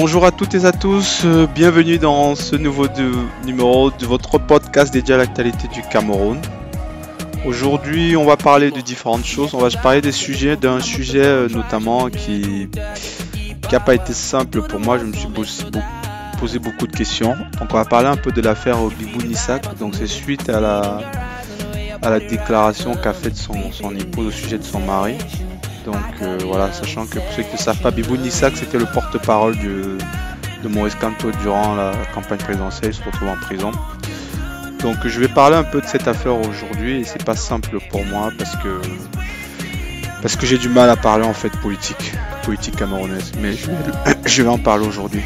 Bonjour à toutes et à tous, euh, bienvenue dans ce nouveau numéro de votre podcast dédié à l'actualité du Cameroun. Aujourd'hui, on va parler de différentes choses. On va parler des sujets, d'un sujet euh, notamment qui n'a pas été simple pour moi. Je me suis posé beaucoup de questions. Donc, on va parler un peu de l'affaire Bibou Nissak. Donc, c'est suite à la, déclaration qu'a faite son, épouse au sujet de son mari. Donc euh, voilà, sachant que pour ceux qui ne savent pas, Bibou Nissak c'était le porte-parole de Maurice Kanto durant la campagne présidentielle, il se retrouve en prison. Donc je vais parler un peu de cette affaire aujourd'hui et c'est pas simple pour moi parce que parce que j'ai du mal à parler en fait politique, politique camerounaise, mais je vais, en parler aujourd'hui.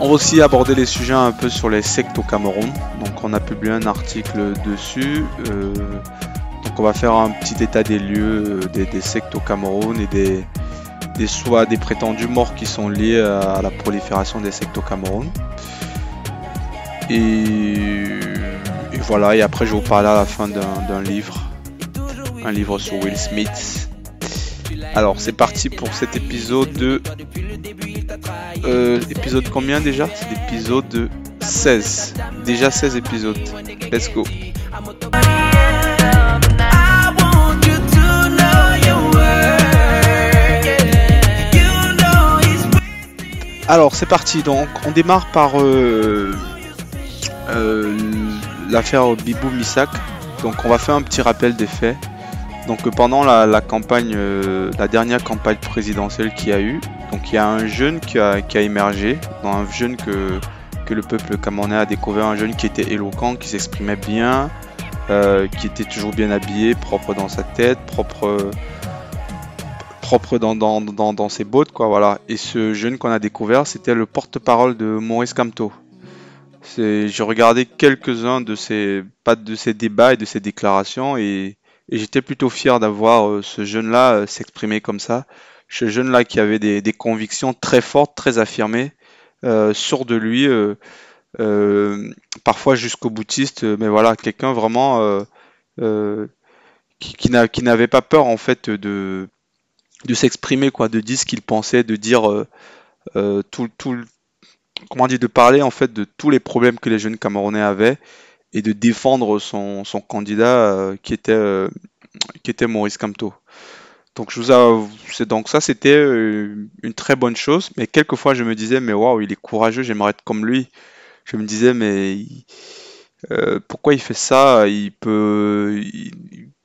On va aussi aborder les sujets un peu sur les sectes au Cameroun. Donc on a publié un article dessus. Euh, donc on va faire un petit état des lieux euh, des, sectes au Cameroun et des, des des prétendus morts qui sont liés à la prolifération des sectes au Cameroun. Et, voilà, et après je vais vous parler à la fin d'un livre, un livre sur Will Smith. Alors c'est parti pour cet épisode de... Euh, épisode combien déjà? C'est l'épisode 16. Déjà 16 épisodes. Let's go. Alors c'est parti, donc on démarre par euh, euh, l'affaire Bibou Misak. Donc on va faire un petit rappel des faits. Donc pendant la, campagne, euh, la dernière campagne présidentielle qu'il y a eu, donc il y a un jeune qui a, émergé, un jeune que, que le peuple camerounais a découvert, un jeune qui était éloquent, qui s'exprimait bien, qui était toujours bien habillé, propre dans sa tête, propre propre dans, dans, ses bottes, quoi, voilà. Et ce jeune qu'on a découvert, c'était le porte-parole de Maurice Camteau. J'ai regardé quelques-uns de ses, pas de ses débats et de ses déclarations et, j'étais plutôt fier d'avoir euh, ce jeune-là euh, s'exprimer comme ça. Ce jeune-là qui avait des, convictions très fortes, très affirmées, euh, sûr de lui, parfois jusqu'au boutiste, mais voilà, quelqu'un vraiment qui, n'avait pas peur en fait de de s'exprimer, quoi, de dire ce qu'il pensait, de dire tout, tout, comment dire, de parler en fait de tous les problèmes que les jeunes Camerounais avaient et de défendre son, candidat euh, qui était qui était Maurice Camteau. Donc je vous donc ça c'était une très bonne chose, mais quelquefois je me disais mais waouh il est courageux, j'aimerais être comme lui. Je me disais mais pourquoi il fait ça? Il peut,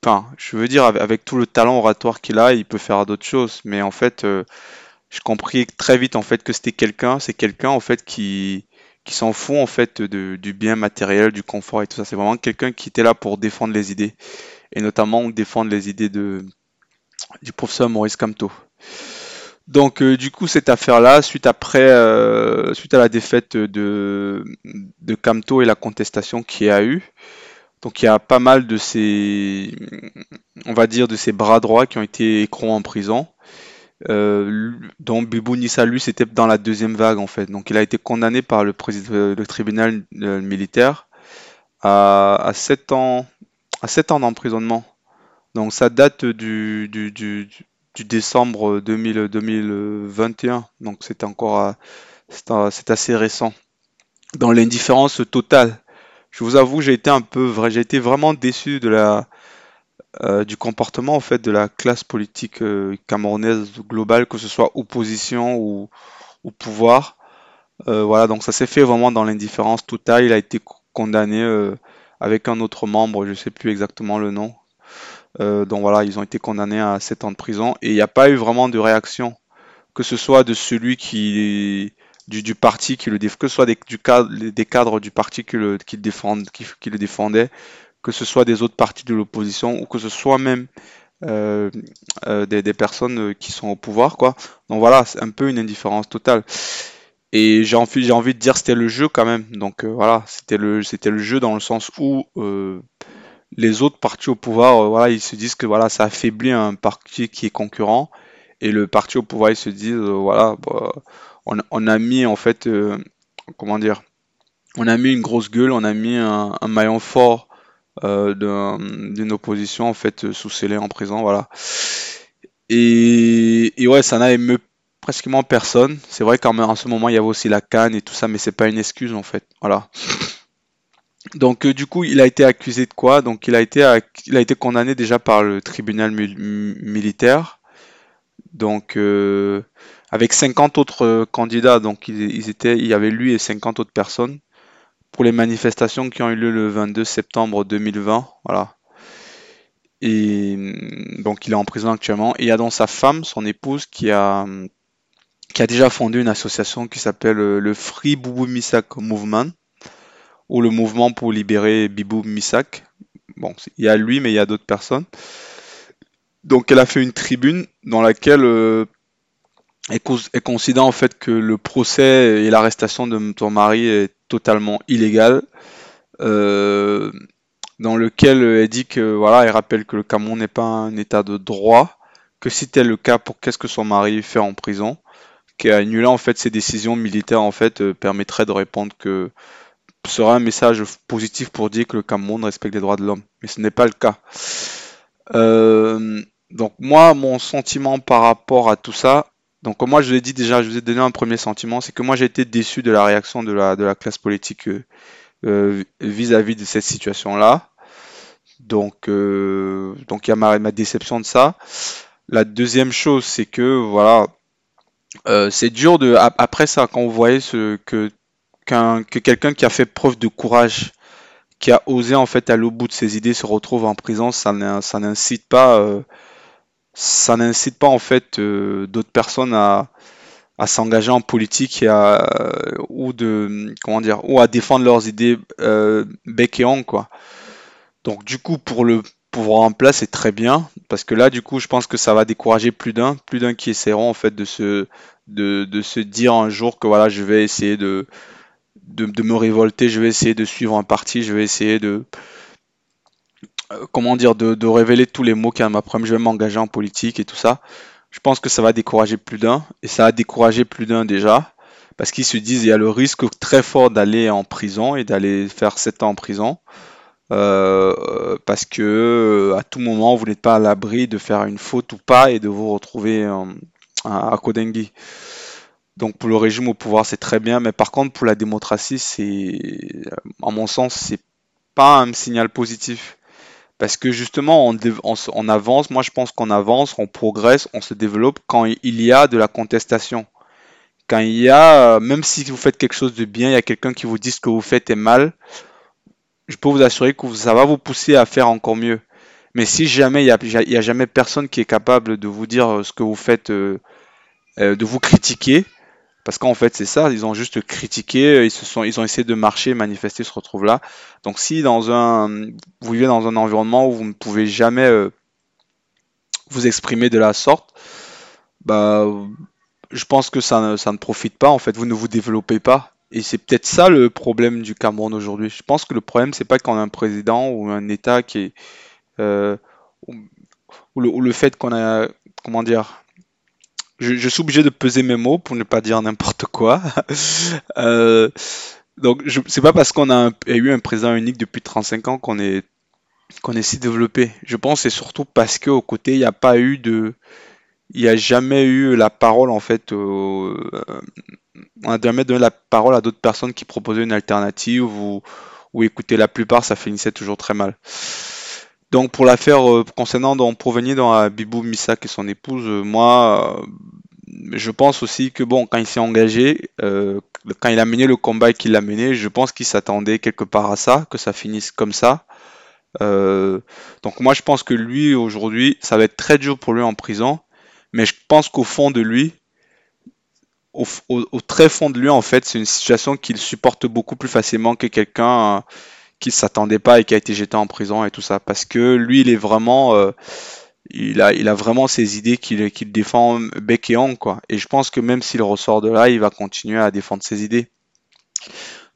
Enfin, je veux dire, avec, tout le talent oratoire qu'il a, il peut faire d'autres choses. Mais en fait, euh, je compris très vite en fait que c'était quelqu'un, c'est quelqu'un en fait qui qui s'en fout en fait du bien matériel, du confort et tout ça. C'est vraiment quelqu'un qui était là pour défendre les idées et notamment défendre les idées de du professeur Maurice Camteau. Donc euh, du coup cette affaire-là, suite après, euh, suite à la défaite de de Camteau et la contestation qu'il y a eu, donc il y a pas mal de ces, on va dire, de ces bras droits qui ont été écrous en prison. Euh, dont Bibou Nissa, lui, c'était dans la deuxième vague en fait. Donc il a été condamné par le, le tribunal euh, militaire à, à 7 ans, à 7 ans d'emprisonnement. Donc ça date du, du, du, décembre 2000, 2021. Donc c'est encore c'est assez récent. Dans l'indifférence totale je vous avoue, j'ai été un peu j'ai été vraiment déçu de la euh, du comportement en fait de la classe politique euh, camerounaise globale, que ce soit opposition ou, ou pouvoir. Euh, voilà, donc ça s'est fait vraiment dans l'indifférence totale. Il a été condamné avec un autre membre, je sais plus exactement le nom. donc voilà, ils ont été condamnés à 7 ans de prison et il n'y a pas eu vraiment de réaction, que ce soit de celui qui du, parti qui le que ce soit des, du des cadres du parti qui le, qui, qui, le défendaient, que ce soit des autres partis de l'opposition ou que ce soit même euh, euh, des, personnes qui sont au pouvoir, quoi. Donc voilà, c'est un peu une indifférence totale. Et j'ai envie, j'ai envie de dire c'était le jeu quand même. Donc euh, voilà, c'était le, c'était le jeu dans le sens où les autres partis au pouvoir, voilà, ils se disent que voilà, ça affaiblit un parti qui est concurrent. Et le parti au pouvoir, ils se disent, voilà, bah, on, a mis en fait, euh, comment dire, on a mis une grosse gueule, on a mis un, maillon fort euh, d'une opposition en fait sous scellé en prison, voilà. Et, ouais, ça n'a ému pratiquement personne. C'est vrai qu'en ce moment il y avait aussi la canne et tout ça, mais c'est pas une excuse en fait, voilà. Donc du coup, il a été accusé de quoi? Donc il a été, il a été condamné déjà par le tribunal militaire. Donc avec 50 autres euh, candidats, donc ils, étaient, il y avait lui et 50 autres personnes pour les manifestations qui ont eu lieu le 22 septembre 2020, voilà. Et mm, donc il est en prison actuellement. Et il y a dans sa femme, son épouse, qui a, qui a déjà fondé une association qui s'appelle euh, le Free Boubou Misak Movement, ou le mouvement pour libérer Bibou Misak. Bon, il y a lui, mais il y a d'autres personnes. Donc elle a fait une tribune dans laquelle euh, et, considère en fait que le procès et l'arrestation de ton mari est totalement illégal, euh, dans lequel elle dit que voilà, elle rappelle que le Cameroun n'est pas un état de droit, que si tel le cas, pour qu'est-ce que son mari fait en prison, qu'annuler en fait ses décisions militaires en fait euh, permettrait de répondre que sera un message positif pour dire que le Cameroun respecte les droits de l'homme, mais ce n'est pas le cas. Euh, donc moi, mon sentiment par rapport à tout ça, donc moi je l'ai dit déjà, je vous ai donné un premier sentiment, c'est que moi j'ai été déçu de la réaction de la, classe politique euh, euh, vis-à-vis de cette situation-là. Donc euh, donc il y a ma, déception de ça. La deuxième chose, c'est que voilà, c'est dur de après ça quand vous voyez que que quelqu'un qui a fait preuve de courage, qui a osé en fait aller au bout de ses idées, se retrouve en prison, ça n'incite pas ça n'incite pas en fait euh, d'autres personnes à, s'engager en politique à, ou à défendre leurs idées euh, bec et ongle quoi. Donc du coup pour le pouvoir en place c'est très bien parce que là du coup je pense que ça va décourager plus d'un, plus d'un qui essaieront en fait de se de, de, se dire un jour que voilà je vais essayer de, de, de me révolter, je vais essayer de suivre un parti, je vais essayer de euh, comment dire, de, révéler tous les mots qu'il y a ma je vais m'engager en politique et tout ça. Je pense que ça va décourager plus d'un, et ça a découragé plus d'un déjà, parce qu'ils se disent il y a le risque très fort d'aller en prison et d'aller faire 7 ans en prison, euh, parce que euh, à tout moment vous n'êtes pas à l'abri de faire une faute ou pas et de vous retrouver à Kodengi. Donc pour le régime au pouvoir c'est très bien, mais par contre pour la démocratie c'est, à mon sens, c'est pas un signal positif. Parce que justement, on, avance, moi je pense qu'on avance, on progresse, on se développe quand il y a de la contestation. Quand il y a, euh, même si vous faites quelque chose de bien, il y a quelqu'un qui vous dit ce que vous faites est mal, je peux vous assurer que ça va vous pousser à faire encore mieux. Mais si jamais il n'y a, jamais personne qui est capable de vous dire ce que vous faites, euh, euh, de vous critiquer, parce qu'en fait, c'est ça, ils ont juste critiqué, ils, ont essayé de marcher, manifester, se retrouvent là. Donc si dans un, vous vivez dans un environnement où vous ne pouvez jamais euh, vous exprimer de la sorte, bah, je pense que ça ne, profite pas, en fait, vous ne vous développez pas. Et c'est peut-être ça le problème du Cameroun aujourd'hui. Je pense que le problème, c'est pas qu'on a un président ou un État qui est... Euh, ou le fait qu'on a... Comment dire je, suis obligé de peser mes mots pour ne pas dire n'importe quoi. euh, donc, c'est pas parce qu'on a, eu un président unique depuis 35 ans qu'on est qu'on est si développé. Je pense c'est surtout parce qu'au côté il n'y a pas eu de, il n'y a jamais eu la parole en fait. Euh, on a jamais donné la parole à d'autres personnes qui proposaient une alternative ou, ou écoutez la plupart ça finissait toujours très mal. Donc pour l'affaire euh, concernant donc, pour venir dans Bibou Misak et son épouse, euh, moi euh, je pense aussi que bon quand il s'est engagé, quand il a mené le combat qu'il l'a mené, je pense qu'il s'attendait quelque part à ça, que ça finisse comme ça. donc moi je pense que lui aujourd'hui, ça va être très dur pour lui en prison, mais je pense qu'au fond de lui, au, au, très fond de lui en fait, c'est une situation qu'il supporte beaucoup plus facilement que quelqu'un qui s'attendait pas et qui a été jeté en prison et tout ça. Parce que lui, il est vraiment, euh, il a, il a vraiment ses idées qu'il qu'il défend bec et ongle, quoi. Et je pense que même s'il ressort de là, il va continuer à défendre ses idées.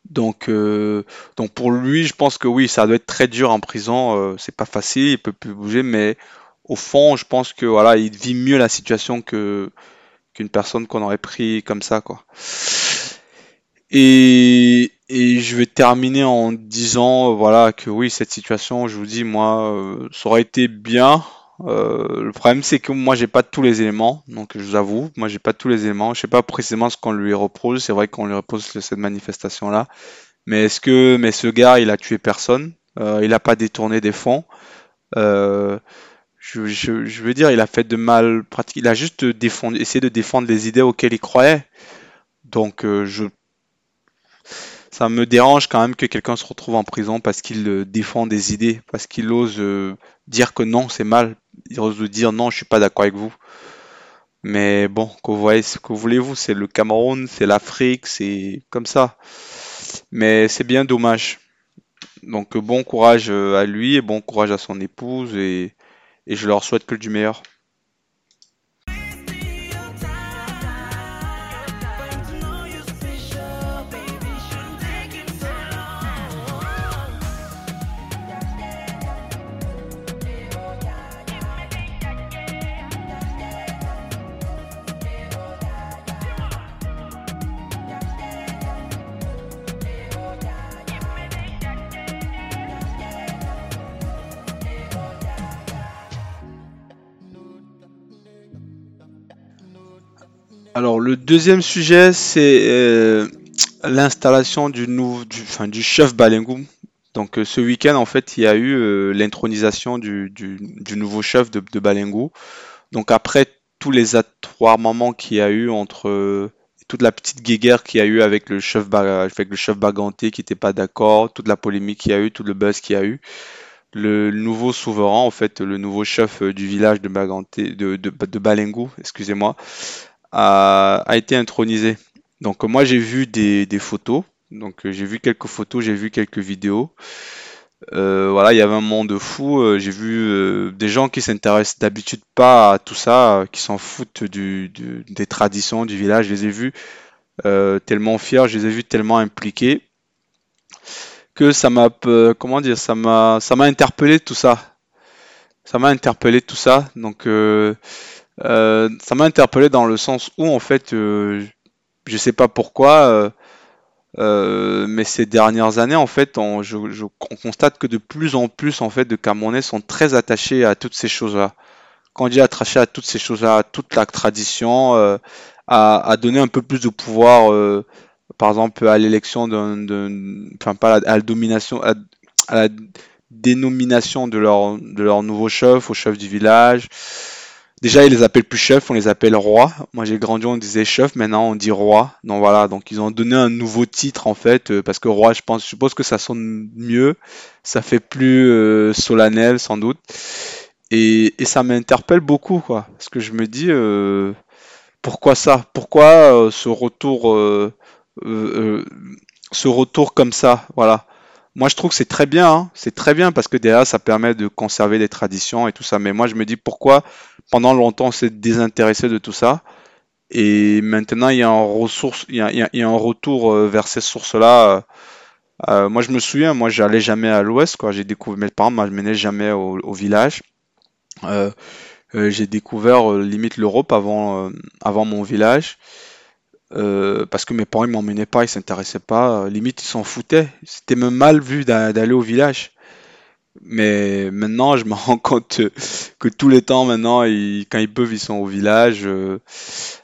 Donc, euh, donc pour lui, je pense que oui, ça doit être très dur en prison. Euh, c'est pas facile, il peut plus bouger, mais au fond, je pense que voilà, il vit mieux la situation que qu'une personne qu'on aurait pris comme ça, quoi. Et, et je vais terminer en disant, voilà, que oui, cette situation, je vous dis, moi, euh, ça aurait été bien. Euh, le problème, c'est que moi, j'ai pas tous les éléments, donc je vous avoue, moi, j'ai pas tous les éléments. Je sais pas précisément ce qu'on lui reproche. C'est vrai qu'on lui reproche cette manifestation-là, mais est-ce que, mais ce gars, il a tué personne? Euh, Il a pas détourné des fonds? Euh, je, je, je, veux dire, il a fait de mal pratique. Il a juste défendu, essayé de défendre les idées auxquelles il croyait. Donc, euh, je ça me dérange quand même que quelqu'un se retrouve en prison parce qu'il euh, défend des idées, parce qu'il ose euh, dire que non, c'est mal. Il ose dire non, je suis pas d'accord avec vous. Mais bon, que vous voyez ce que voulez-vous, c'est le Cameroun, c'est l'Afrique, c'est comme ça. Mais c'est bien dommage. Donc bon courage euh, à lui et bon courage à son épouse et, et je leur souhaite que du meilleur. Alors le deuxième sujet, c'est euh, l'installation du, nouveau, chef Balengou. Donc euh, ce week-end, en fait, il y a eu euh, l'intronisation du, nouveau chef de, de. Donc après tous les moments qu'il y a eu entre toute la petite guéguerre qu'il y a eu avec le chef, avec le chef Baganté qui n'était pas d'accord, toute la polémique qu'il y a eu, tout le buzz qu'il y a eu, le nouveau souverain, en fait, le nouveau chef du village de Baganté, de, de, excusez-moi, a, été intronisé. Donc moi j'ai vu des, photos, donc euh, j'ai vu quelques photos, j'ai vu quelques vidéos. Euh, voilà, il y avait un monde fou. Euh, j'ai vu des gens qui s'intéressent d'habitude pas à tout ça, qui s'en foutent des traditions du village. Je les ai vus tellement fiers, je les ai vus tellement impliqués que ça m'a, comment dire, ça m'a, ça m'a interpellé tout ça. Ça m'a interpellé tout ça. Donc euh, ça m'a interpellé dans le sens où en fait, euh, je sais pas pourquoi, euh, mais ces dernières années en fait, on, je, constate que de plus en plus en fait de Camerounais sont très attachés à toutes ces choses-là. Quand on dit attaché à toutes ces choses-là, à toute la tradition, à, donner un peu plus de pouvoir, par exemple à l'élection d'un, enfin pas à la, domination, à, la dénomination de leur de leur nouveau chef, au chef du village. Déjà, ils les appellent plus chef, on les appelle roi. Moi, j'ai grandi, on disait chef, maintenant on dit roi. Donc voilà, donc ils ont donné un nouveau titre en fait, euh, parce que roi, je pense, je suppose que ça sonne mieux, ça fait plus euh, solennel sans doute. Et, ça m'interpelle beaucoup, quoi, parce que je me dis, euh, pourquoi ça? Pourquoi ce retour, ce retour comme ça? Voilà. Moi, je trouve que c'est très bien, hein. c'est très bien parce que derrière, ça permet de conserver les traditions et tout ça. Mais moi, je me dis pourquoi pendant longtemps, on s'est désintéressé de tout ça? Et maintenant, il y a un, retour euh, vers ces sources-là. Euh, moi, je me souviens, moi, j'allais jamais à l'ouest. J'ai découvert, mes parents m'amenaient jamais au, village. Euh, j'ai découvert limite l'Europe avant mon village. Euh, parce que mes parents ils m'emmenaient pas, ils s'intéressaient pas, euh, limite ils s'en foutaient. C'était même mal vu d'aller au village. Mais maintenant, je me rends compte que tous les temps, maintenant, quand ils peuvent, ils sont au village.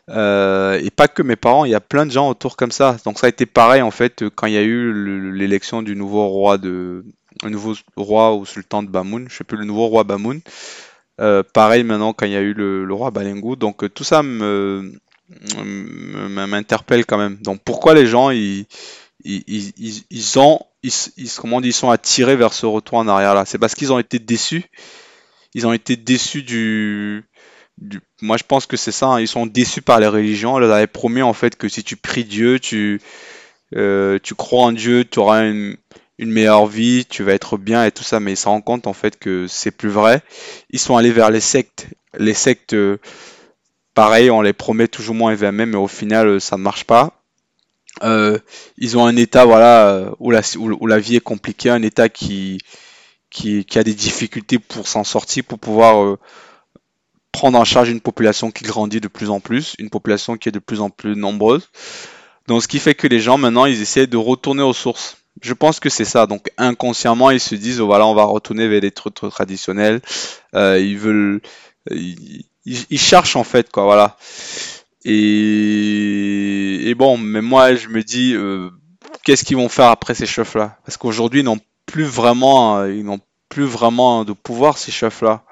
Euh, et pas que mes parents, il y a plein de gens autour comme ça. Donc ça a été pareil en fait quand il y a eu l'élection du nouveau roi de, un nouveau roi ou sultan de Bamoun, je sais plus le nouveau roi Bamoun. pareil maintenant quand il y a eu le, le roi Balengou. Donc tout ça me, m'interpelle quand même. Donc pourquoi les gens ils, ils, ils, ils ont ils, comment ils sont attirés vers ce retour en arrière là C'est parce qu'ils ont été déçus? Ils ont été déçus du, moi je pense que c'est ça. Hein. Ils sont déçus par les religions. On leur avait promis en fait que si tu pries Dieu, tu euh, tu crois en Dieu, tu auras une, une meilleure vie, tu vas être bien et tout ça, mais ils se rendent compte en fait que c'est plus vrai. Ils sont allés vers les sectes. Les sectes, euh, pareil, on les promet toujours moins évidemment, mais au final, euh, ça ne marche pas. Euh, ils ont un état voilà euh, où la, vie est compliquée, un état qui, a des difficultés pour s'en sortir, pour pouvoir prendre en charge une population qui grandit de plus en plus, une population qui est de plus en plus nombreuse. Donc ce qui fait que les gens maintenant ils essaient de retourner aux sources. Je pense que c'est ça. Donc inconsciemment ils se disent oh, voilà on va retourner vers les trucs traditionnels. Ils veulent, ils, cherchent en fait quoi voilà. Et, bon mais moi je me dis euh, qu'est-ce qu'ils vont faire après ces chefs là Parce qu'aujourd'hui ils n'ont plus vraiment ils n'ont plus vraiment de pouvoir ces chefs là.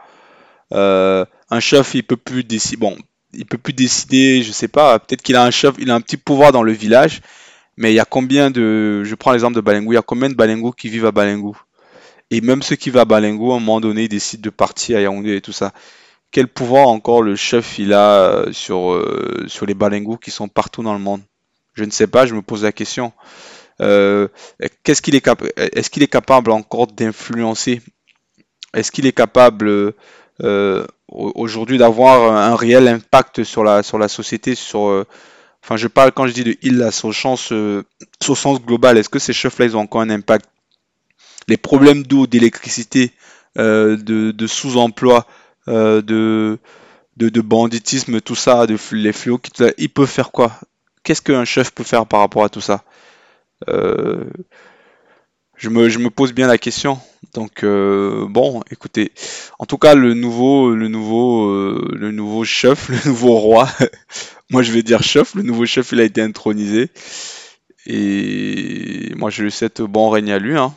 Euh, un chef, il peut plus décider. Bon, il peut plus décider. Je sais pas. Peut-être qu'il a un chef, il a un petit pouvoir dans le village. Mais il y a combien de. Je prends l'exemple de Balengou. Il y a combien de Balengou qui vivent à Balengou Et même ceux qui vivent à Balengou, à un moment donné, ils décident de partir à Yaoundé et tout ça. Quel pouvoir encore le chef il a euh, sur, euh, sur les Balengou qui sont partout dans le monde? Je ne sais pas. Je me pose la question. qu'est-ce qu'il est, est-ce qu'il est capable encore d'influencer? Est-ce qu'il est capable euh, aujourd'hui d'avoir un réel impact sur la, sur la société, sur... Euh, enfin, je parle quand je dis de il, là, sur, sens, euh, sens global. Est-ce que ces chefs-là, ils ont encore un impact? Les problèmes d'eau, d'électricité, de sous-emploi, de, de, banditisme, tout ça, de, les fléaux, ils peuvent faire quoi? Qu'est-ce qu'un chef peut faire par rapport à tout ça? Je me, je me pose bien la question. Donc euh, bon, écoutez, en tout cas le nouveau, le nouveau, euh, le nouveau chef, le nouveau roi. moi je vais dire chef. Le nouveau chef, il a été intronisé. Et moi je lui souhaite bon règne à lui. Hein.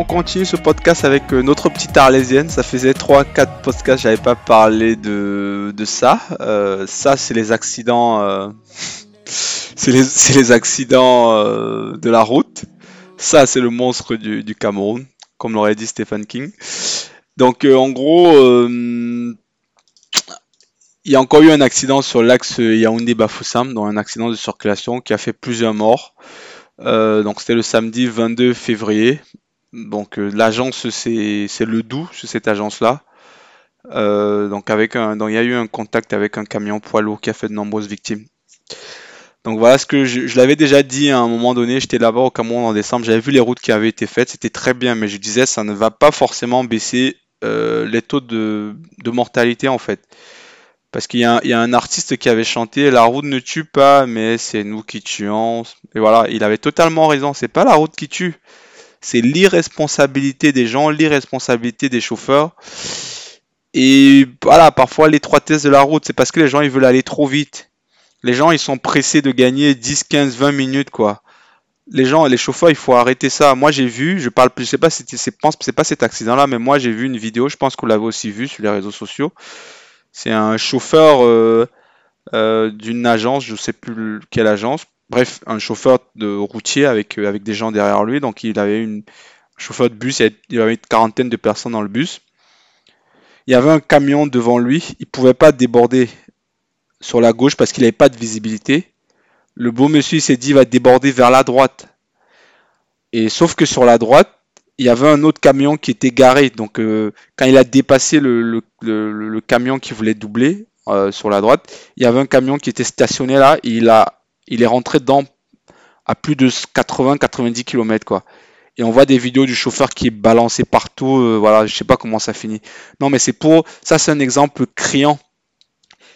On continue ce podcast avec euh, notre petite arlésienne. Ça faisait 3-4 podcasts, j'avais pas parlé de, ça. Euh, ça, c'est les accidents. Euh, c'est les, accidents de la route. Ça, c'est le monstre du, Cameroun, comme l'aurait dit Stephen King. Donc, en gros, il y a encore eu un accident sur l'axe Yaoundé-Bafoussam, dans un accident de circulation qui a fait plusieurs morts. donc c'était le samedi 22 février donc euh, l'agence c'est le doux, cette agence-là. Euh, donc avec un, il y a eu un contact avec un camion poids lourd qui a fait de nombreuses victimes. Donc voilà ce que je, l'avais déjà dit à un moment donné, j'étais là-bas au Cameroun en décembre, j'avais vu les routes qui avaient été faites, c'était très bien, mais je disais ça ne va pas forcément baisser euh, les taux de, mortalité en fait. Parce qu'il y, y, a un artiste qui avait chanté La route ne tue pas, mais c'est nous qui tuons. Et voilà, il avait totalement raison, c'est pas la route qui tue, c'est l'irresponsabilité des gens, l'irresponsabilité des chauffeurs. Et voilà, parfois l'étroitesse de la route, c'est parce que les gens ils veulent aller trop vite. Les gens ils sont pressés de gagner 10, 15, 20 minutes quoi. Les gens, les chauffeurs, il faut arrêter ça. Moi j'ai vu, je parle plus, je sais pas si c'est pas cet accident là, mais moi j'ai vu une vidéo, je pense que vous l'avez aussi vu sur les réseaux sociaux. C'est un chauffeur euh, euh, d'une agence, je sais plus quelle agence, bref, un chauffeur de routier avec, euh, avec des gens derrière lui. Donc il avait une chauffeur de bus, il avait une quarantaine de personnes dans le bus. Il y avait un camion devant lui, il ne pouvait pas déborder sur la gauche parce qu'il n'avait pas de visibilité. Le beau monsieur s'est dit il va déborder vers la droite. Et sauf que sur la droite, il y avait un autre camion qui était garé. Donc euh, quand il a dépassé le, camion qui voulait doubler euh, sur la droite, il y avait un camion qui était stationné là. Il a il est rentré dans à plus de 80-90 km quoi. Et on voit des vidéos du chauffeur qui est balancé partout. Euh, voilà, je sais pas comment ça finit. Non, mais c'est pour ça, c'est un exemple criant,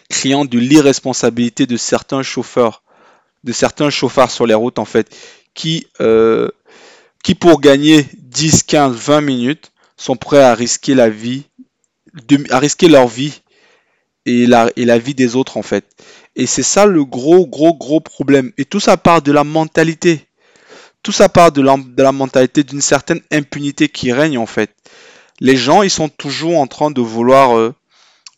criant de l'irresponsabilité de certains chauffeurs, de certains chauffeurs sur les routes en fait, qui euh, qui pour gagner 10, 15, 20 minutes sont prêts à risquer la vie, à risquer leur vie et la, vie des autres en fait. Et c'est ça le gros, gros, gros problème. Et tout ça part de la mentalité. Tout ça part de la, de la mentalité d'une certaine impunité qui règne en fait. Les gens, ils sont toujours en train de vouloir, euh,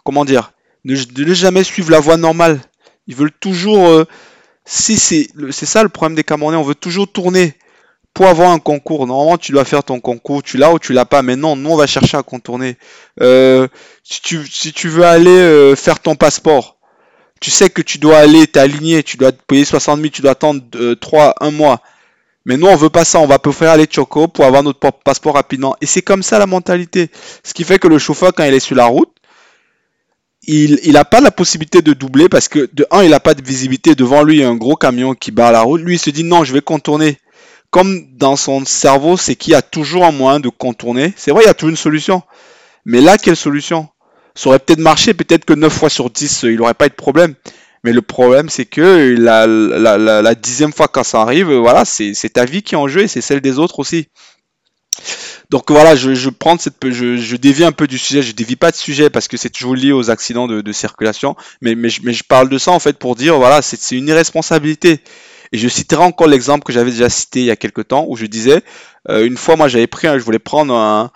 comment dire, ne, ne, jamais suivre la voie normale. Ils veulent toujours, euh, si c'est, c'est ça le problème des Camerounais, on veut toujours tourner pour avoir un concours. Normalement, tu dois faire ton concours, tu l'as ou tu l'as pas. Mais non, nous, on va chercher à contourner. Euh, si, tu, veux aller faire ton passeport, tu sais que tu dois aller t'aligner, tu dois payer 60 000, tu dois attendre 3, euh, 1 mois. Mais nous, on veut pas ça. On va préférer aller choco pour avoir notre passeport rapidement. Et c'est comme ça la mentalité. Ce qui fait que le chauffeur, quand il est sur la route, il n'a pas la possibilité de doubler parce que de un, il n'a pas de visibilité devant lui, il y a un gros camion qui barre la route. Lui, il se dit non, je vais contourner. Comme dans son cerveau, c'est qu'il y a toujours un moyen de contourner. C'est vrai, il y a toujours une solution. Mais là, quelle solution? Ça aurait peut-être marché, peut-être que 9 fois sur 10, il n'aurait pas eu de problème. Mais le problème, c'est que la, dixième fois quand ça arrive, voilà, c'est ta vie qui est en jeu et c'est celle des autres aussi. Donc voilà, je, prends cette, je, je, dévie un peu du sujet, je dévie pas de sujet parce que c'est toujours lié aux accidents de, circulation, mais, mais, je parle de ça en fait pour dire, voilà, c'est une irresponsabilité. Et je citerai encore l'exemple que j'avais déjà cité il y a quelques temps où je disais, euh, une fois moi j'avais pris, je voulais prendre un,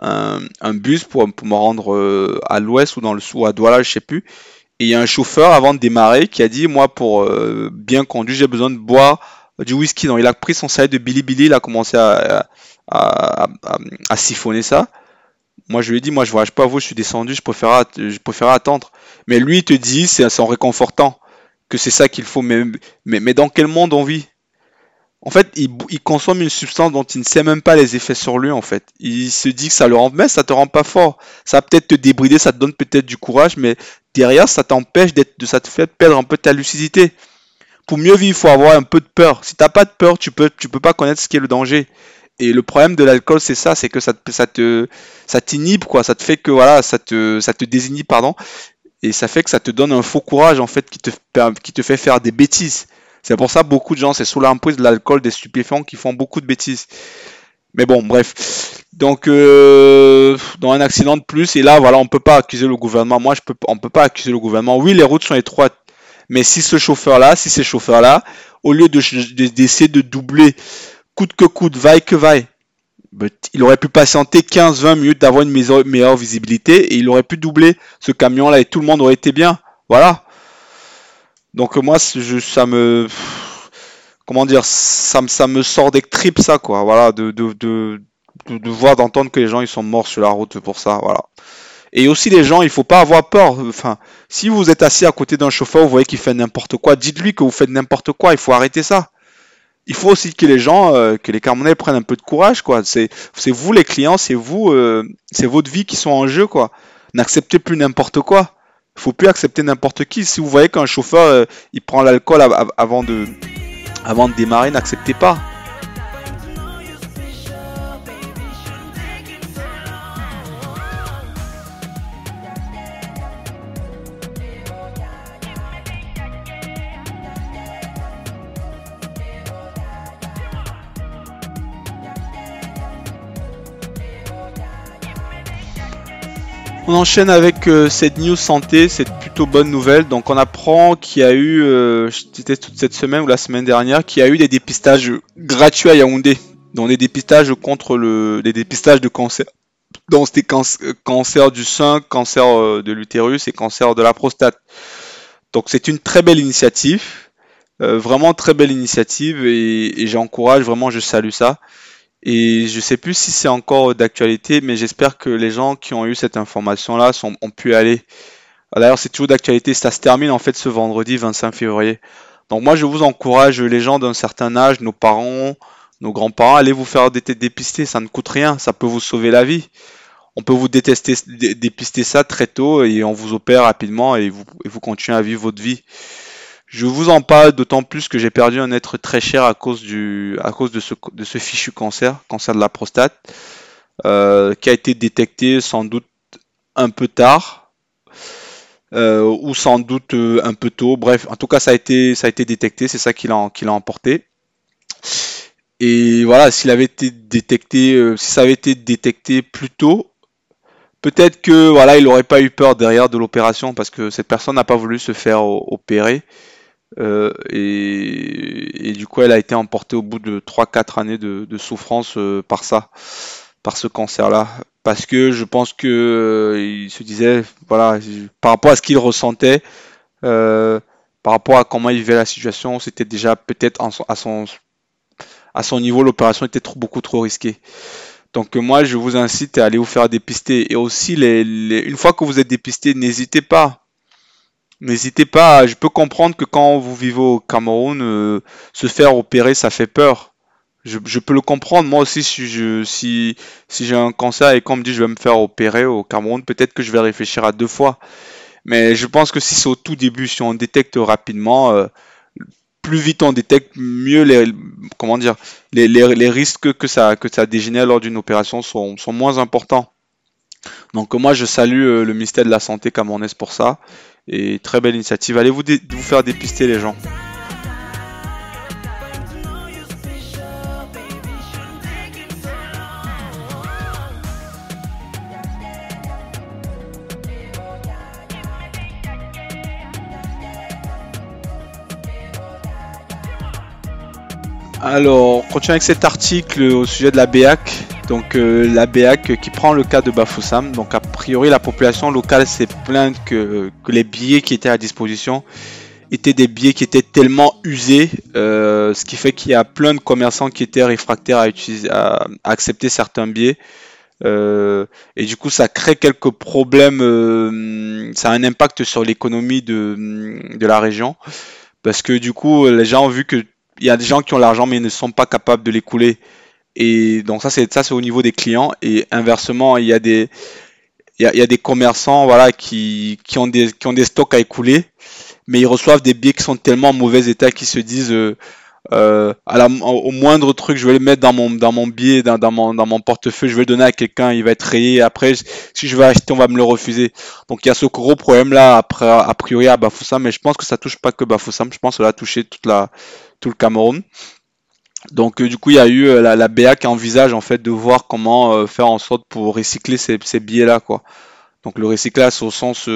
un, bus pour, me rendre euh, à l'ouest ou dans le sud, à Douala, je sais plus. Et il y a un chauffeur avant de démarrer qui a dit, moi pour euh, bien conduire, j'ai besoin de boire du whisky. Donc il a pris son sac de Billy Billy, il a commencé à à, siphonner ça. Moi, je lui ai dit, moi, je voyage pas vous, je suis descendu, je préfère, je attendre. Mais lui, il te dit, c'est en réconfortant que c'est ça qu'il faut. Mais, mais, mais, dans quel monde on vit? En fait, il, consomme une substance dont il ne sait même pas les effets sur lui, en fait. Il se dit que ça le rend, mais ça te rend pas fort. Ça va peut-être te débrider, ça te donne peut-être du courage, mais derrière, ça t'empêche d'être, ça te fait perdre un peu ta lucidité. Pour mieux vivre, il faut avoir un peu de peur. Si t'as pas de peur, tu peux, tu peux pas connaître ce qu'est le danger. Et le problème de l'alcool, c'est ça, c'est que ça ça te, ça t'inhibe, quoi. Ça te fait que, voilà, ça te, ça te désinhibe, pardon. Et ça fait que ça te donne un faux courage, en fait, qui te, qui te fait faire des bêtises. C'est pour ça beaucoup de gens, c'est sous l'emprise de l'alcool, des stupéfiants, qui font beaucoup de bêtises. Mais bon, bref. Donc, euh, dans un accident de plus, et là, voilà, on peut pas accuser le gouvernement. Moi, je peux, peut pas accuser le gouvernement. Oui, les routes sont étroites, mais si ce chauffeur-là, si ces chauffeurs-là, au lieu de d'essayer de doubler coûte que coûte, vaille que vaille. Il aurait pu patienter 15-20 minutes d'avoir une meilleure, visibilité et il aurait pu doubler ce camion-là et tout le monde aurait été bien. Voilà. Donc moi, ça me, comment dire, ça, ça me sort des tripes ça quoi. Voilà, de, de, de, de voir, d'entendre que les gens ils sont morts sur la route pour ça. Voilà. Et aussi les gens, il faut pas avoir peur. Enfin, si vous êtes assis à côté d'un chauffeur, vous voyez qu'il fait n'importe quoi, dites-lui que vous faites n'importe quoi. Il faut arrêter ça il faut aussi que les gens, euh, que les Camerounais prennent un peu de courage, quoi. C'est, vous les clients, c'est vous, euh, c'est votre vie qui sont en jeu, quoi. N'acceptez plus n'importe quoi. Il faut plus accepter n'importe qui. Si vous voyez qu'un chauffeur, euh, il prend l'alcool avant de, avant de démarrer, n'acceptez pas. On enchaîne avec euh, cette news santé, cette plutôt bonne nouvelle. Donc on apprend qu'il y a eu, euh, c'était toute cette semaine ou la semaine dernière, qu'il y a eu des dépistages gratuits à Yaoundé. Donc des dépistages contre le, des dépistages de cancer. Donc c'était cancer du sein, cancer euh, de l'utérus et cancer de la prostate. Donc c'est une très belle initiative, vraiment très belle initiative et, et j'encourage vraiment, je salue ça. Et je sais plus si c'est encore d'actualité, mais j'espère que les gens qui ont eu cette information-là ont pu aller. D'ailleurs, c'est toujours d'actualité. Ça se termine en fait ce vendredi 25 février. Donc moi, je vous encourage, les gens d'un certain âge, nos parents, nos grands-parents, allez vous faire dépister. Ça ne coûte rien. Ça peut vous sauver la vie. On peut vous détester, dépister ça très tôt et on vous opère rapidement et vous, et vous continuez à vivre votre vie. Je vous en parle d'autant plus que j'ai perdu un être très cher à cause, du, à cause de, ce, de ce fichu cancer, cancer de la prostate, euh, qui a été détecté sans doute un peu tard, euh, ou sans doute euh, un peu tôt. Bref, en tout cas, ça a été, ça a été détecté, c'est ça qui l'a, emporté. Et voilà, s'il avait été détecté, si ça avait été détecté plus tôt, peut-être que voilà, il n'aurait pas eu peur derrière de l'opération parce que cette personne n'a pas voulu se faire opérer. Euh, et, du coup, elle a été emportée au bout de 3-4 années de, souffrance euh, par ça, par ce cancer-là. Parce que je pense que euh, il se disait, voilà, par rapport à ce qu'il ressentait, par rapport à comment il vivait la situation, c'était déjà peut-être à son, niveau, l'opération était beaucoup trop risquée. Donc moi, je vous incite à aller vous faire dépister. Et aussi, une fois que vous êtes dépisté, n'hésitez pas N'hésitez pas, je peux comprendre que quand vous vivez au Cameroun, euh, se faire opérer, ça fait peur. Je, peux le comprendre. Moi aussi, si j'ai un cancer et qu'on me dit je vais me faire opérer au Cameroun, peut-être que je vais réfléchir à deux fois. Mais je pense que si c'est au tout début, si on détecte rapidement, euh, plus vite on détecte, mieux les, risques que ça, que ça dégénère lors d'une opération sont, sont moins importants. Donc moi je salue euh, le ministère de la Santé camerounaise pour ça. Et très belle initiative. Allez vous, vous faire dépister les gens. Alors, on continue avec cet article au sujet de la BEAC. Donc, euh, la BEAC qui prend le cas de Bafoussam. Donc, a priori, la population locale s'est plainte que, les billets qui étaient à disposition étaient des billets qui étaient tellement usés, euh, ce qui fait qu'il y a plein de commerçants qui étaient réfractaires à, utiliser, à, accepter certains billets. Euh, et du coup, ça crée quelques problèmes. ça a un impact sur l'économie de, de la région. Parce que du coup, les gens ont vu que il y a des gens qui ont l'argent mais ne sont pas capables de l'écouler. Et donc ça c'est ça c'est au niveau des clients et inversement il y a des il y a, des commerçants voilà qui, qui ont des qui ont des stocks à écouler mais ils reçoivent des billets qui sont tellement en mauvais état qu'ils se disent euh, euh, à la, au moindre truc, je vais le mettre dans mon, dans mon billet, dans, dans, mon, dans mon portefeuille, je vais le donner à quelqu'un, il va être rayé. Après, si je veux acheter, on va me le refuser. Donc il y a ce gros problème-là, après, a priori à Bafoussam, mais je pense que ça touche pas que Bafoussam, je pense que ça a touché toute la, tout le Cameroun. Donc euh, du coup, il y a eu euh, la, BA qui envisage en fait de voir comment faire en sorte pour recycler ces, billets-là, quoi. Donc le recyclage au sens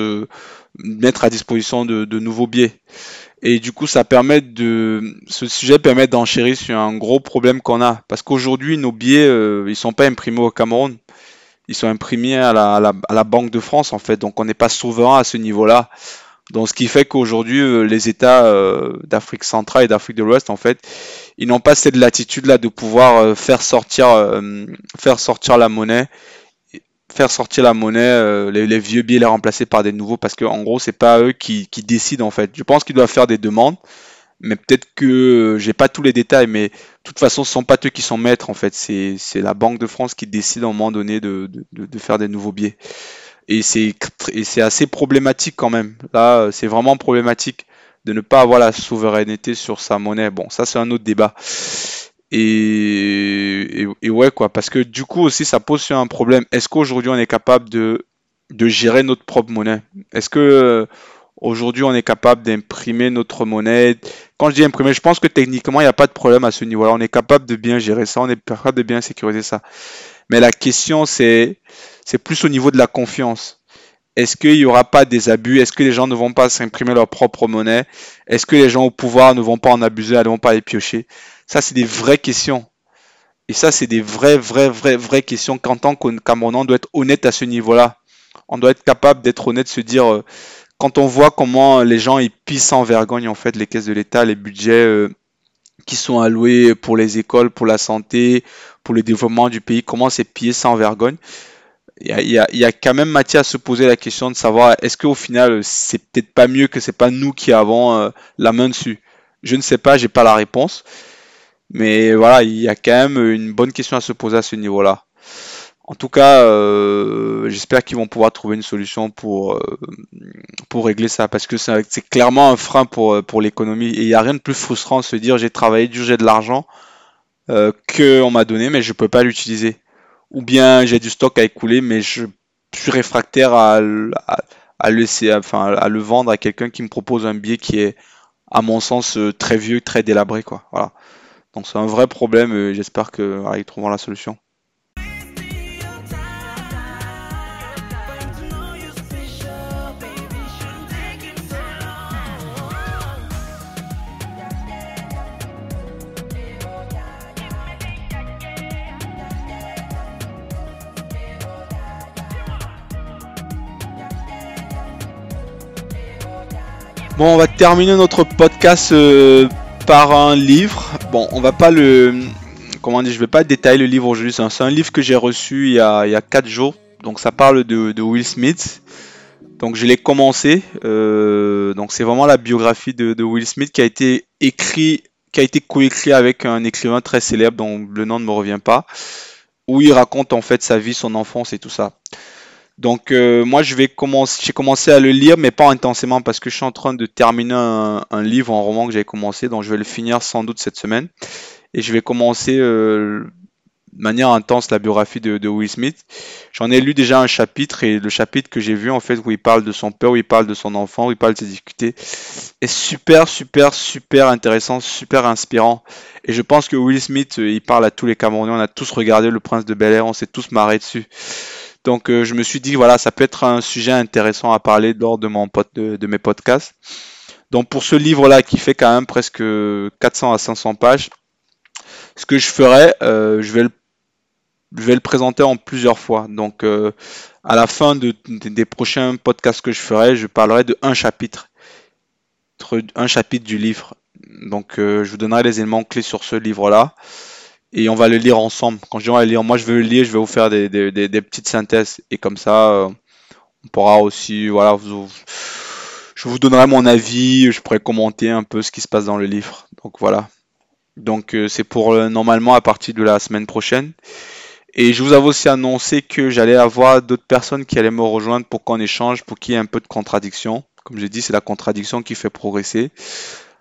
mettre à disposition de, nouveaux billets. Et du coup, ça permet de, ce sujet permet d'enchérir sur un gros problème qu'on a. Parce qu'aujourd'hui, nos billets, euh, ils sont pas imprimés au Cameroun. Ils sont imprimés à la, à la, Banque de France, en fait. Donc, on n'est pas souverain à ce niveau-là. Donc, ce qui fait qu'aujourd'hui, euh, les États euh, d'Afrique centrale et d'Afrique de l'Ouest, en fait, ils n'ont pas cette latitude-là de pouvoir faire sortir, faire sortir la monnaie faire sortir la monnaie, euh, les, vieux billets les remplacer par des nouveaux, parce que en gros c'est pas eux qui, décident en fait. Je pense qu'ils doivent faire des demandes, mais peut-être que euh, j'ai pas tous les détails, mais de toute façon ce sont pas eux qui sont maîtres en fait, c'est la Banque de France qui décide à un moment donné de, faire des nouveaux billets. Et c'est assez problématique quand même. Là, c'est vraiment problématique de ne pas avoir la souveraineté sur sa monnaie. Bon, ça c'est un autre débat. Et, ouais, quoi, parce que du coup aussi, ça pose un problème. Est-ce qu'aujourd'hui, on est capable de, de gérer notre propre monnaie? Est-ce que euh, aujourd'hui, on est capable d'imprimer notre monnaie? Quand je dis imprimer, je pense que techniquement, il n'y a pas de problème à ce niveau-là. On est capable de bien gérer ça, on est capable de bien sécuriser ça. Mais la question, c'est, c'est plus au niveau de la confiance. Est-ce qu'il n'y aura pas des abus? Est-ce que les gens ne vont pas s'imprimer leur propre monnaie? Est-ce que les gens au pouvoir ne vont pas en abuser, ne vont pas les piocher? Ça, c'est des vraies questions. Et ça, c'est des vraies, vraies, vraies, vraies questions qu'en tant que Camerounais, on doit être honnête à ce niveau-là. On doit être capable d'être honnête, se dire, euh, quand on voit comment les gens ils pissent sans vergogne, en fait, les caisses de l'État, les budgets euh, qui sont alloués pour les écoles, pour la santé, pour le développement du pays, comment c'est pillé sans vergogne. Il y, a, quand même matière à se poser la question de savoir est-ce qu'au final c'est peut-être pas mieux que c'est pas nous qui avons euh, la main dessus? Je ne sais pas, j'ai pas la réponse. Mais voilà, il y a quand même une bonne question à se poser à ce niveau-là. En tout cas, euh, j'espère qu'ils vont pouvoir trouver une solution pour, euh, pour régler ça, parce que c'est clairement un frein pour, pour l'économie. Et il n'y a rien de plus frustrant de se dire j'ai travaillé dur, j'ai de l'argent euh, qu'on m'a donné, mais je ne peux pas l'utiliser. Ou bien j'ai du stock à écouler, mais je suis réfractaire à, à, laisser, enfin, à le vendre à quelqu'un qui me propose un billet qui est, à mon sens, très vieux, très délabré. Quoi. Voilà. Donc c'est un vrai problème et j'espère qu'ils trouveront la solution. Bon, on va terminer notre podcast euh, par un livre. Bon, on va pas le. Comment dire Je vais pas détailler le livre aujourd'hui. C'est un, livre que j'ai reçu il y, a, il y a 4 jours. Donc ça parle de, Will Smith. Donc je l'ai commencé. Euh, donc c'est vraiment la biographie de, Will Smith qui a été écrit qui a été coécrit avec un écrivain très célèbre dont le nom ne me revient pas, où il raconte en fait sa vie, son enfance et tout ça. Donc euh, moi je vais commencer, j'ai commencé à le lire, mais pas intensément parce que je suis en train de terminer un, livre, un roman que j'avais commencé, donc je vais le finir sans doute cette semaine. Et je vais commencer euh, de manière intense la biographie de, Will Smith. J'en ai lu déjà un chapitre et le chapitre que j'ai vu en fait où il parle de son père, où il parle de son enfant, où il parle de ses difficultés, est super, super, super intéressant, super inspirant. Et je pense que Will Smith, euh, il parle à tous les Camerounais. On a tous regardé Le Prince de Bel Air, on s'est tous marrés dessus. Donc euh, je me suis dit voilà, ça peut être un sujet intéressant à parler lors de mes podcasts. Donc pour ce livre-là qui fait quand même presque 400 à 500 pages, ce que je ferai, euh, je vais le présenter en plusieurs fois. Donc, euh, à la fin de, des prochains podcasts que je ferai, je parlerai de un chapitre, un chapitre du livre. Donc, je vous donnerai les éléments clés sur ce livre-là et on va le lire ensemble. Quand je dis le lire, moi je veux le lire, je vais vous faire des, petites synthèses et comme ça, euh, on pourra aussi, voilà, je vous donnerai mon avis, je pourrai commenter un peu ce qui se passe dans le livre. Donc voilà. Donc euh, c'est pour euh, normalement à partir de la semaine prochaine. Et je vous avais aussi annoncé que j'allais avoir d'autres personnes qui allaient me rejoindre pour qu'on échange, pour qu'il y ait un peu de contradiction. Comme je dis, c'est la contradiction qui fait progresser.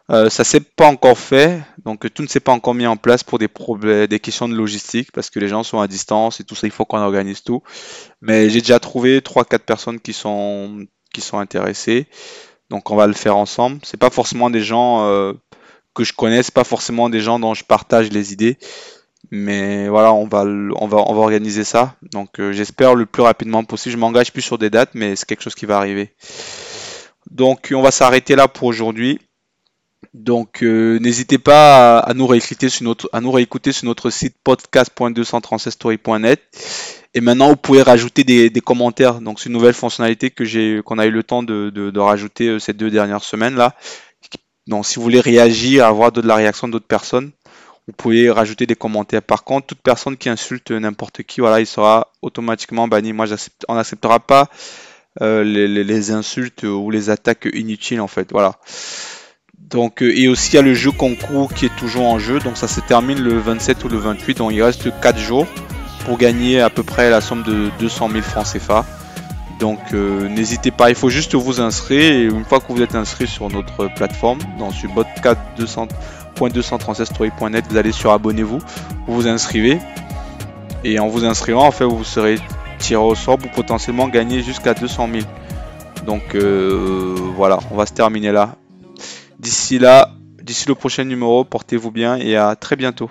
Euh, ça s'est pas encore fait, donc tout ne s'est pas encore mis en place pour des problèmes, des questions de logistique, parce que les gens sont à distance et tout ça, il faut qu'on organise tout. Mais j'ai déjà trouvé 3-4 personnes qui sont, qui sont intéressées, donc on va le faire ensemble. C'est pas forcément des gens euh, que je connais, c'est pas forcément des gens dont je partage les idées, mais voilà, on va, on va, on va organiser ça. Donc euh, j'espère le plus rapidement possible. Je m'engage plus sur des dates, mais c'est quelque chose qui va arriver. Donc on va s'arrêter là pour aujourd'hui. Donc euh, n'hésitez pas à, nous réécouter sur notre, site podcast.236story.net. Et maintenant, vous pouvez rajouter des, commentaires. Donc c'est une nouvelle fonctionnalité que j'ai, qu'on a eu le temps de, rajouter euh, ces deux dernières semaines là. Donc si vous voulez réagir, avoir de la réaction d'autres personnes, vous pouvez rajouter des commentaires. Par contre, toute personne qui insulte n'importe qui, voilà, il sera automatiquement banni. Moi, on n'acceptera pas euh, les, les, insultes ou les attaques inutiles en fait. Voilà. Donc, euh, et aussi il y a le jeu concours qui est toujours en jeu. Donc ça se termine le 27 ou le 28. Donc il reste 4 jours pour gagner à peu près la somme de 200 000 francs CFA. Donc euh, n'hésitez pas, il faut juste vous inscrire et une fois que vous êtes inscrit sur notre plateforme, dans ce bot4.236story.net, vous allez sur abonnez-vous, vous vous inscrivez et en vous inscrivant, en fait, vous serez tiré au sort pour potentiellement gagner jusqu'à 200 000. Donc euh, voilà, on va se terminer là. D'ici là, d'ici le prochain numéro, portez-vous bien et à très bientôt.